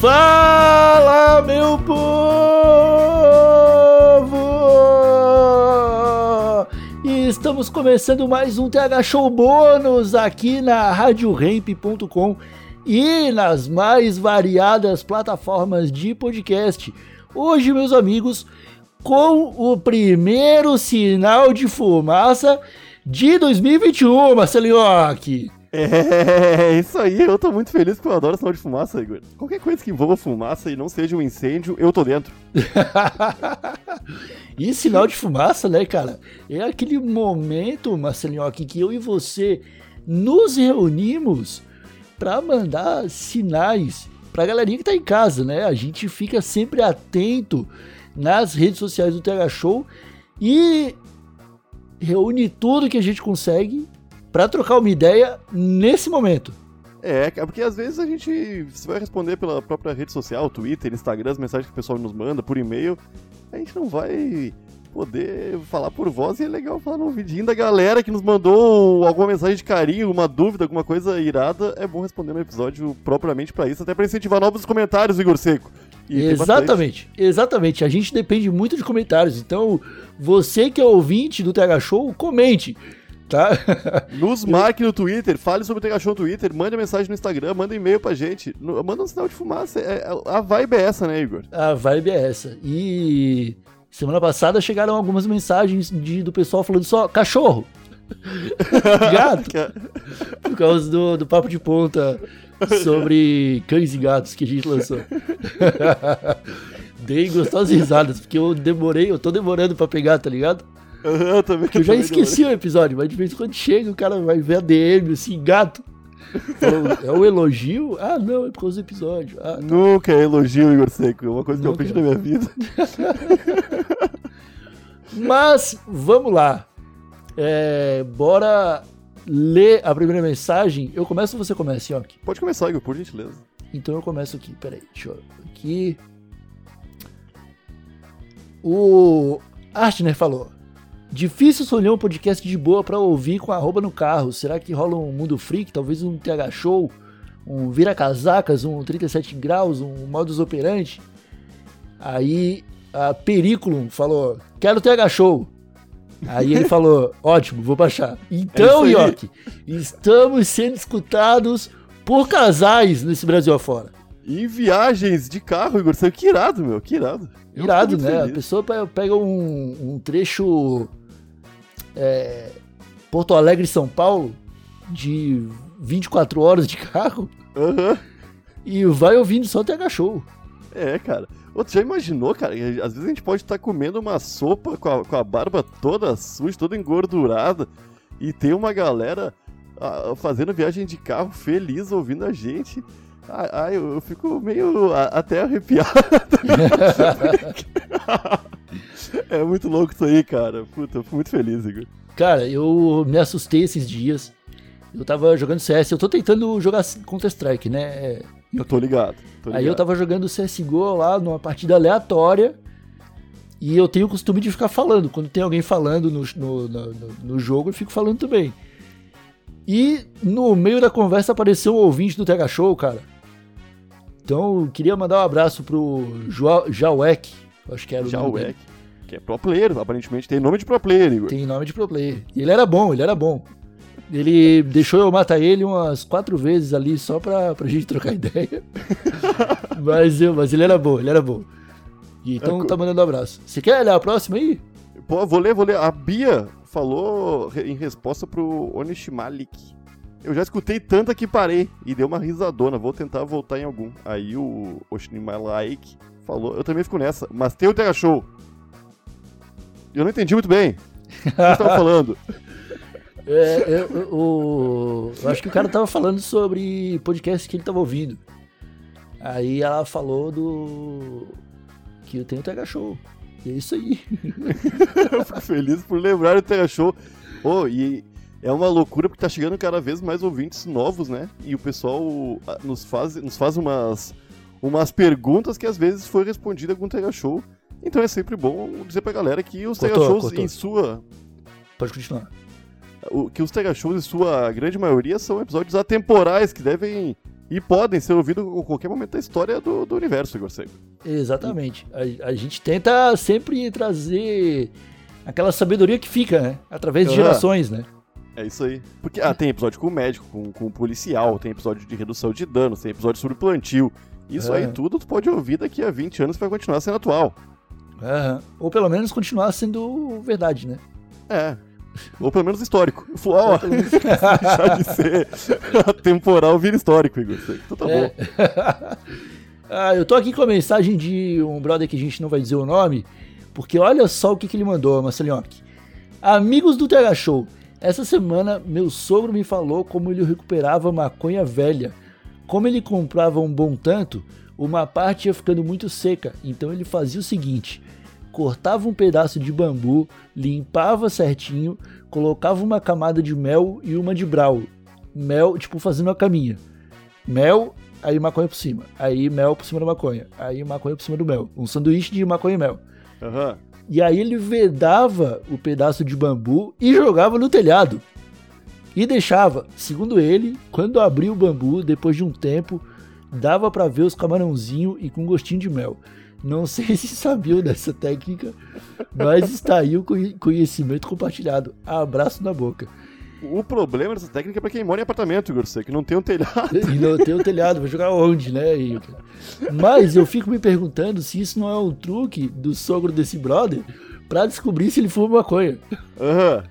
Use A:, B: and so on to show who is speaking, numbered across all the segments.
A: Fala, meu povo! Estamos começando mais um TH Show bônus aqui na RadioRamp.com e nas mais variadas plataformas de podcast. Hoje, meus amigos, com o primeiro sinal de fumaça de 2021, Marcelinho Ock.
B: É, isso aí, eu tô muito feliz porque eu adoro sinal de fumaça, Igor. Qualquer coisa que envolva fumaça e não seja um incêndio, eu tô dentro.
A: e sinal de fumaça, né, cara? É aquele momento, Marcelinho, Ock, que eu e você nos reunimos para mandar sinais pra galerinha que tá em casa, né? A gente fica sempre atento nas redes sociais do TH Show e reúne tudo que a gente consegue para trocar uma ideia nesse momento.
B: É, é, porque às vezes a gente você vai responder pela própria rede social, Twitter, Instagram, as mensagens que o pessoal nos manda por e-mail, a gente não vai poder falar por voz e é legal falar no ouvidinho da galera que nos mandou alguma mensagem de carinho, uma dúvida, alguma coisa irada. É bom responder no episódio propriamente para isso, até para incentivar novos comentários, Igor Seco.
A: E exatamente, exatamente. A gente depende muito de comentários. Então, você que é ouvinte do TH Show, comente. Tá?
B: Nos marque no Twitter, fale sobre o TH Show no Twitter, mande mensagem no Instagram, manda um e-mail pra gente, manda um sinal de fumaça. É, a vibe é essa, né, Igor?
A: A vibe é essa. E Semana passada chegaram algumas mensagens de, do pessoal falando só cachorro. Gato. Por causa do, do papo de ponta sobre cães e gatos que a gente lançou. Dei gostosas risadas, porque eu demorei, eu tô demorando pra pegar, tá ligado?
B: Eu também.
A: Eu já esqueci o episódio, mas de vez em quando chega, o cara vai ver a DM, assim, gato. É um elogio? Ah, não, é por causa do episódio. Ah, tá.
B: Nunca é elogio, Igor Seco. É uma coisa Nunca. que eu aprendi na minha vida.
A: Mas, vamos lá. É, bora ler a primeira mensagem. Eu começo ou você começa, Yonk?
B: Pode começar, Igor, por gentileza.
A: Então eu começo aqui. Peraí, deixa eu... Aqui... O Artner falou... Difícil escolher um podcast de boa para ouvir com arroba no carro. Será que rola um Mundo Freak? Talvez um TH Show? Um Vira Casacas? Um 37 Graus? Um Modus Operandi? Aí a Periculum falou: Quero TH Show. Aí ele falou: Ótimo, vou baixar. Então, é Yoki, estamos sendo escutados por casais nesse Brasil afora.
B: em viagens de carro, Igor. Que irado, meu. Que irado.
A: Irado, né? Feliz. A pessoa pega um, um trecho é, Porto Alegre São Paulo de 24 horas de carro
B: uhum.
A: e vai ouvindo só TH Show.
B: É, cara. Outro já imaginou, cara? Às vezes a gente pode estar comendo uma sopa com a, com a barba toda suja, toda engordurada e tem uma galera ah, fazendo viagem de carro feliz ouvindo a gente. Ai, ai eu, eu, fico meio a, até arrepiado. é muito louco isso aí, cara. Puta, eu fico muito feliz, Igor.
A: Cara, eu me assustei esses dias. Eu tava jogando CS, eu tô tentando jogar Counter-Strike, né?
B: Eu tô ligado, tô ligado.
A: Aí eu tava jogando CSGO lá numa partida aleatória. E eu tenho o costume de ficar falando. Quando tem alguém falando no, no, no, no jogo, eu fico falando também. E no meio da conversa apareceu um ouvinte do TH Show, cara. Então, eu queria mandar um abraço pro Jauek, acho que era o
B: Jauek, que é pro player, aparentemente tem nome de pro player, Igor.
A: Tem nome de pro player. E ele era bom, ele era bom. Ele deixou eu matar ele umas quatro vezes ali só pra, pra gente trocar ideia. mas, eu, mas ele era bom, ele era bom. Então é, tá mandando um abraço. Você quer olhar a próxima aí?
B: Pô, vou ler, vou ler. A Bia falou em resposta pro Onishimalik. Eu já escutei tanta que parei e deu uma risadona. Vou tentar voltar em algum. Aí o Oshnimalaik falou. Eu também fico nessa. Mas tem o Terra Show. Eu não entendi muito bem. O que você tava falando?
A: É, eu, eu, eu, acho que o cara tava falando sobre podcast que ele tava ouvindo. Aí ela falou do. que eu tenho o TH Show. E é isso aí.
B: eu fico feliz por lembrar o TH Show. Oh, e é uma loucura porque tá chegando cada vez mais ouvintes novos, né? E o pessoal nos faz, nos faz umas, umas perguntas que às vezes foi respondida com o TH Show. Então é sempre bom dizer pra galera que os TH Shows cortou. em sua.
A: Pode continuar.
B: O, que os TH Shows, em sua grande maioria, são episódios atemporais que devem E podem ser ouvidos em qualquer momento da história do, do universo, Igor Seco.
A: Exatamente. A, a gente tenta sempre trazer aquela sabedoria que fica, né? Através de
B: Aham.
A: gerações, né?
B: É isso aí. Porque ah, tem episódio com o médico, com, com o policial, tem episódio de redução de danos, tem episódio sobre plantio. Isso aí tudo tu pode ouvir daqui a 20 anos vai continuar sendo atual.
A: Ou pelo menos continuar sendo verdade, né?
B: É. Ou pelo menos histórico. Ó, deixar de ser atemporal vira histórico, Igor. Então tá
A: É.
B: bom.
A: ah, eu tô aqui com a mensagem de um brother que a gente não vai dizer o nome, porque olha só o que, que ele mandou, Marcelinhoque. Amigos do TH Show, essa semana meu sogro me falou como ele recuperava maconha velha. Como ele comprava um bom tanto, uma parte ia ficando muito seca, então ele fazia o seguinte: cortava um pedaço de bambu, limpava certinho, colocava uma camada de mel e uma de brau. Mel, tipo, fazendo uma caminha. Mel, aí maconha por cima. Aí mel por cima da maconha. Aí maconha por cima do mel. Um sanduíche de maconha e mel.
B: Aham.
A: E aí ele vedava o pedaço de bambu e jogava no telhado. E deixava, segundo ele, quando abria o bambu, depois de um tempo, dava pra ver os camarãozinhos e com gostinho de mel. Não sei se sabiam dessa técnica, mas está aí o conhe- conhecimento compartilhado. Abraço na boca.
B: O problema dessa técnica é pra quem mora em apartamento, Igor Seco, que não tem um telhado.
A: E não tem o telhado, vai jogar onde, né? E- Mas eu fico me perguntando se isso não é um truque do sogro desse brother pra descobrir se ele fuma maconha.
B: Aham.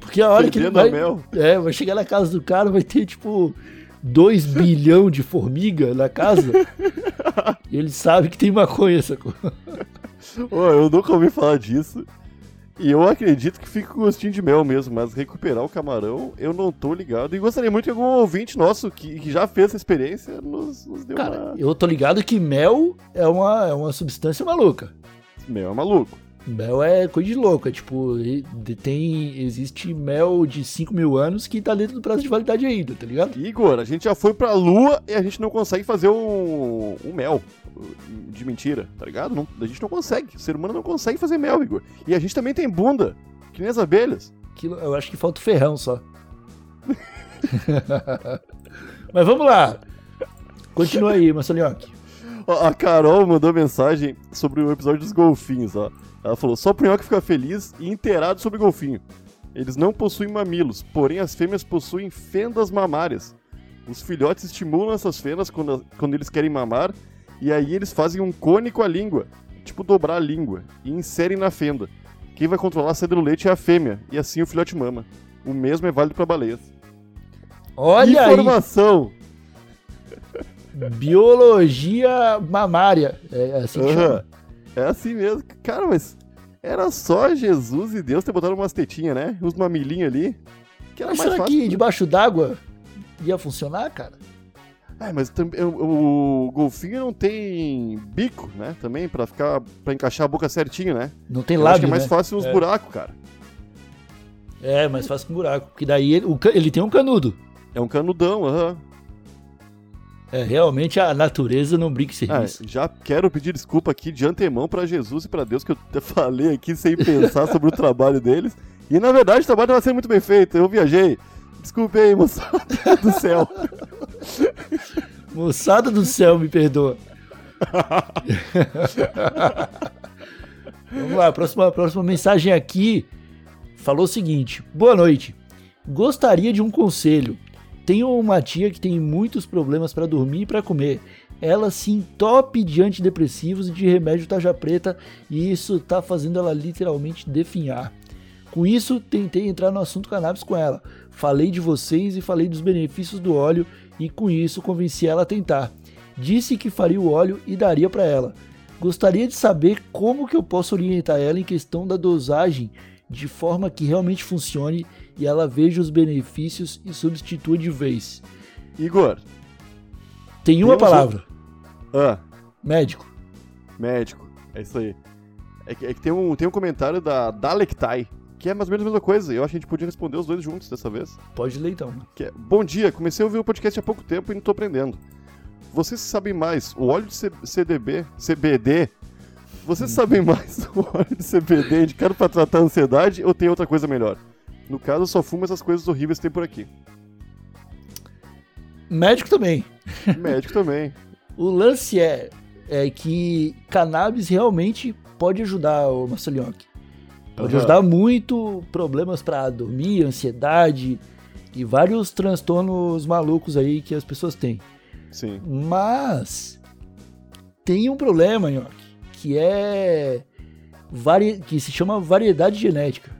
A: Porque a hora que ele vai,
B: mel.
A: é, vai chegar na casa do cara, vai ter tipo 2 bilhão de formiga na casa. e ele sabe que tem maconha, sacou?
B: Ô, eu nunca ouvi falar disso. E eu acredito que fica com gostinho de mel mesmo, mas recuperar o camarão, eu não tô ligado. E gostaria muito que algum ouvinte nosso que, que já fez essa experiência nos, nos dê
A: Cara,
B: uma.
A: eu tô ligado que mel é uma, é uma substância maluca.
B: Mel é maluco.
A: Mel é coisa de louco, é tipo, tem, existe mel de 5 mil anos que tá dentro do prazo de validade ainda, tá ligado?
B: Igor, a gente já foi pra lua e a gente não consegue fazer um, um mel de mentira, tá ligado? Não- a gente não consegue. O ser humano não consegue fazer mel, Igor. E a gente também tem bunda, que nem as abelhas.
A: Aquilo, eu acho que falta o ferrão só. Mas vamos lá. Continua aí, Marcelinhoque.
B: Ó, A Carol mandou mensagem sobre o episódio dos golfinhos, ó. Ela falou: só o Punhoque fica feliz e inteirado sobre golfinho. Eles não possuem mamilos, porém as fêmeas possuem fendas mamárias. Os filhotes estimulam essas fendas quando, quando eles querem mamar, e aí eles fazem um cone com a língua, tipo dobrar a língua, e inserem na fenda. Quem vai controlar a saída do leite é a fêmea, e assim o filhote mama. O mesmo é válido para baleias.
A: Olha aí,
B: Informação!
A: biologia mamária. É assim que
B: Aham.
A: chama.
B: É assim mesmo. Cara, mas era só Jesus e Deus ter botado umas tetinhas, né? Uns mamilinhos ali. Que era
A: Mas
B: mais
A: será
B: fácil.
A: que debaixo d'água ia funcionar, cara?
B: Ah, mas também o, o golfinho não tem bico, né? Também pra ficar para encaixar a boca certinho, né?
A: Não tem
B: Eu acho que
A: lábio,
B: é mais
A: né?
B: fácil os
A: É.
B: buracos, cara.
A: É, mais fácil que um buraco. Porque daí ele, ele tem um canudo.
B: É um canudão, aham.
A: É, realmente a natureza não brinca em
B: Ah,
A: serviço.
B: já quero pedir desculpa aqui de antemão pra Jesus e pra Deus que eu falei aqui sem pensar sobre o trabalho deles. E na verdade o trabalho vai ser muito bem feito. Eu viajei. Desculpe aí, moçada do céu.
A: Moçada do céu, me perdoa. Vamos lá, próxima, próxima mensagem aqui falou o seguinte: Boa noite. Gostaria de um conselho. Tenho uma tia que tem muitos problemas para dormir e para comer. Ela se entope de antidepressivos e de remédio tarja preta e isso tá fazendo ela literalmente definhar. Com isso, tentei entrar no assunto cannabis com ela. Falei de vocês e falei dos benefícios do óleo e com isso convenci ela a tentar. Disse que faria o óleo e daria para ela. Gostaria de saber como que eu posso orientar ela em questão da dosagem de forma que realmente funcione e ela veja os benefícios e substitua de vez.
B: Igor,
A: Tem uma palavra:
B: ah,
A: médico.
B: médico. É isso aí. É que, é que tem, um, tem um comentário da Dalektai, que é mais ou menos a mesma coisa. Eu acho que a gente podia responder os dois juntos dessa vez.
A: Pode ler então.
B: É, Bom dia, comecei a ouvir o podcast há pouco tempo e não tô aprendendo. Vocês sabem mais, o óleo de C- CDB, CBD, vocês sabem mais o óleo de CBD indicado pra tratar a ansiedade ou tem outra coisa melhor? No caso, eu só fumo essas coisas horríveis que tem por aqui.
A: Médico também.
B: Médico também.
A: O lance é, é que cannabis realmente pode ajudar o Marcelinhoque. Pode ajudar muito problemas pra dormir, ansiedade e vários transtornos malucos aí que as pessoas têm.
B: Sim.
A: Mas tem um problema, Nhoque, que é vari... que se chama variedade genética.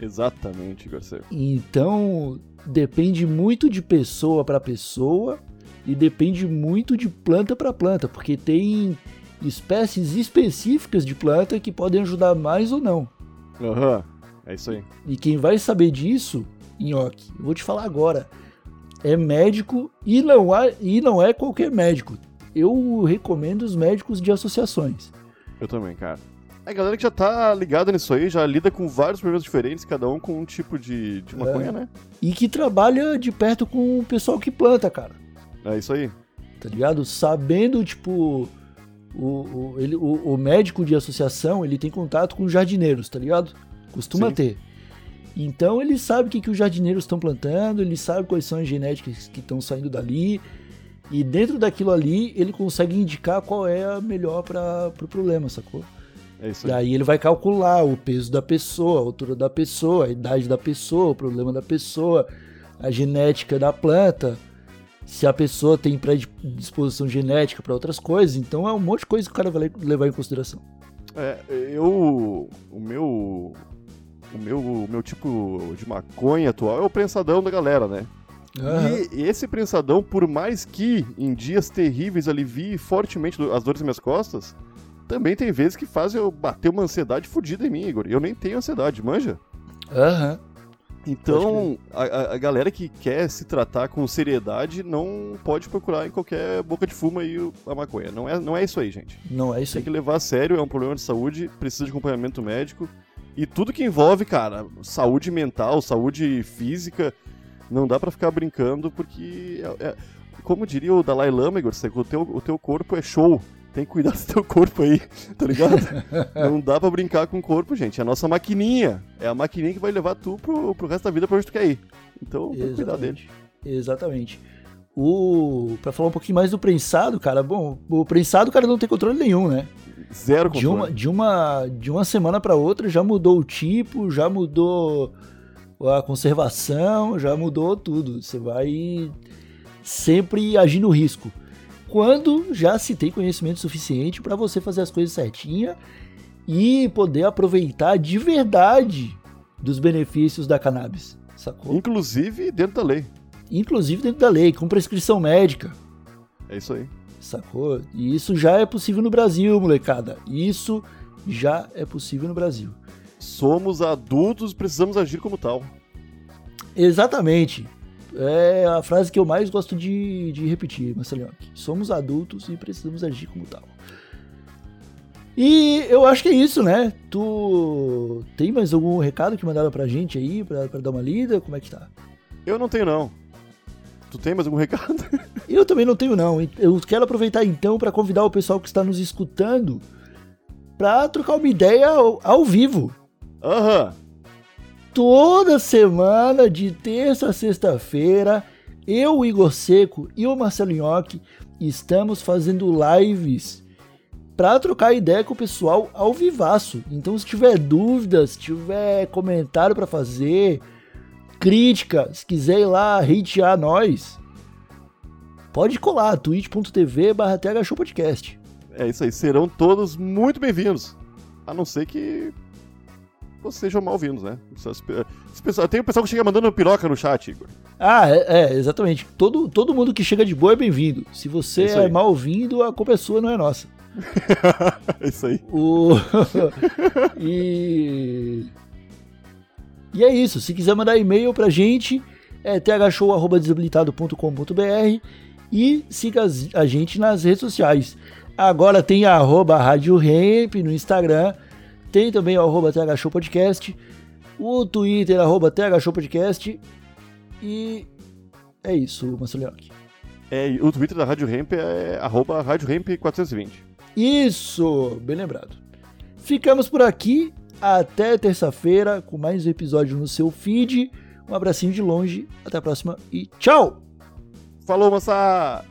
B: Exatamente, Seco.
A: Então depende muito de pessoa para pessoa e depende muito de planta para planta, porque tem espécies específicas de planta que podem ajudar mais ou não.
B: Aham. É isso aí.
A: E quem vai saber disso, Nhoque, vou te falar agora, é médico e não, há, e não é qualquer médico. Eu recomendo os médicos de associações.
B: Eu também, cara. A galera que já tá ligada nisso aí, já lida com vários problemas diferentes, cada um com um tipo de, de maconha, né?
A: E que trabalha de perto com o pessoal que planta, cara.
B: É isso aí.
A: Tá ligado? Sabendo, tipo, o, o, ele, o, o médico de associação, ele tem contato com os jardineiros, tá ligado? Costuma
B: Sim.
A: ter. Então ele sabe o que, que os jardineiros estão plantando, ele sabe quais são as genéticas que estão saindo dali. E dentro daquilo ali, ele consegue indicar qual é a melhor para pro problema, sacou?
B: É isso
A: E
B: aí.
A: aí ele vai calcular o peso da pessoa, a altura da pessoa, a idade da pessoa, o problema da pessoa, a genética da planta, se a pessoa tem predisposição genética para outras coisas. Então é um monte de coisa que o cara vai le- levar em consideração.
B: É, eu. O meu. O meu, o meu tipo de maconha atual é o prensadão da galera, né?
A: Aham.
B: E esse prensadão, por mais que em dias terríveis alivie fortemente as dores nas minhas costas, também tem vezes que faz eu bater uma ansiedade fodida em mim, Igor. Eu nem tenho ansiedade, manja?
A: Aham.
B: Então, a, a- galera que quer se tratar com seriedade não pode procurar em qualquer boca de fumo aí a maconha. Não é, não é isso aí, gente.
A: Não é isso
B: Tem
A: aí.
B: que levar a sério, é um problema de saúde, precisa de acompanhamento médico. E tudo que envolve, cara, saúde mental, saúde física, não dá pra ficar brincando, porque, é- é- como diria o Dalai Lama, Igor, o teu, o teu corpo é show. Tem que cuidar do teu corpo aí, tá ligado? não dá pra brincar com o corpo, gente. É a nossa maquininha. É a maquininha que vai levar tu pro, pro resto da vida pra onde tu quer ir. Então, tem que cuidar dele.
A: Exatamente. O para falar um pouquinho mais do prensado, cara, bom, o prensado, cara, não tem controle nenhum, né?
B: Zero
A: de
B: controle.
A: uma, de uma, de uma semana para outra já mudou o tipo, já mudou a conservação, já mudou tudo. Você vai sempre agir no risco. Quando já se tem conhecimento suficiente para você fazer as coisas certinha e poder aproveitar de verdade dos benefícios da cannabis, sacou?
B: Inclusive dentro da lei.
A: Inclusive dentro da lei, com prescrição médica.
B: É isso aí.
A: Sacou? E isso já é possível no Brasil, molecada. Isso já é possível no Brasil.
B: Somos adultos, precisamos agir como tal.
A: Exatamente. É a frase que eu mais gosto de, de repetir, Marcelinho. Somos adultos e precisamos agir como tal. E eu acho que é isso, né? Tu tem mais algum recado que mandaram pra gente aí, pra, pra dar uma lida? Como é que tá?
B: Eu não tenho, não. Tu tem mais algum recado?
A: Eu também não tenho, não. Eu quero aproveitar então para convidar o pessoal que está nos escutando para trocar uma ideia ao, ao vivo.
B: Aham.
A: Toda semana, de terça a sexta-feira, eu, o Igor Seco e o Marcelo Nhoque estamos fazendo lives para trocar ideia com o pessoal ao vivaço. Então, se tiver dúvidas, se tiver comentário para fazer, crítica, se quiser ir lá hatear nós, pode colar, twitch.tv barra.
B: É isso aí. Serão todos muito bem-vindos. A não ser que vocês sejam mal-vindos, né? Tem o pessoal que chega mandando piroca no chat, Igor.
A: Ah, é, é, exatamente. Todo, todo mundo que chega de boa é bem-vindo. Se você é mal-vindo, a culpa é sua, não é nossa.
B: é isso aí.
A: O... e... e é isso. Se quiser mandar e-mail pra gente, é thshow.desabilitado.com.br e siga a gente nas redes sociais. Agora tem a arroba Rádio Ramp no Instagram, tem também o arroba THShow Podcast, o Twitter, arroba THShow Podcast e é isso, Marcelinhoque.
B: É, e o Twitter da Rádio Ramp é arroba Rádio Ramp 420.
A: Isso, bem lembrado. Ficamos por aqui. Até terça-feira com mais um episódio no seu feed. Um abracinho de longe. Até a próxima e tchau!
B: Falou, moça!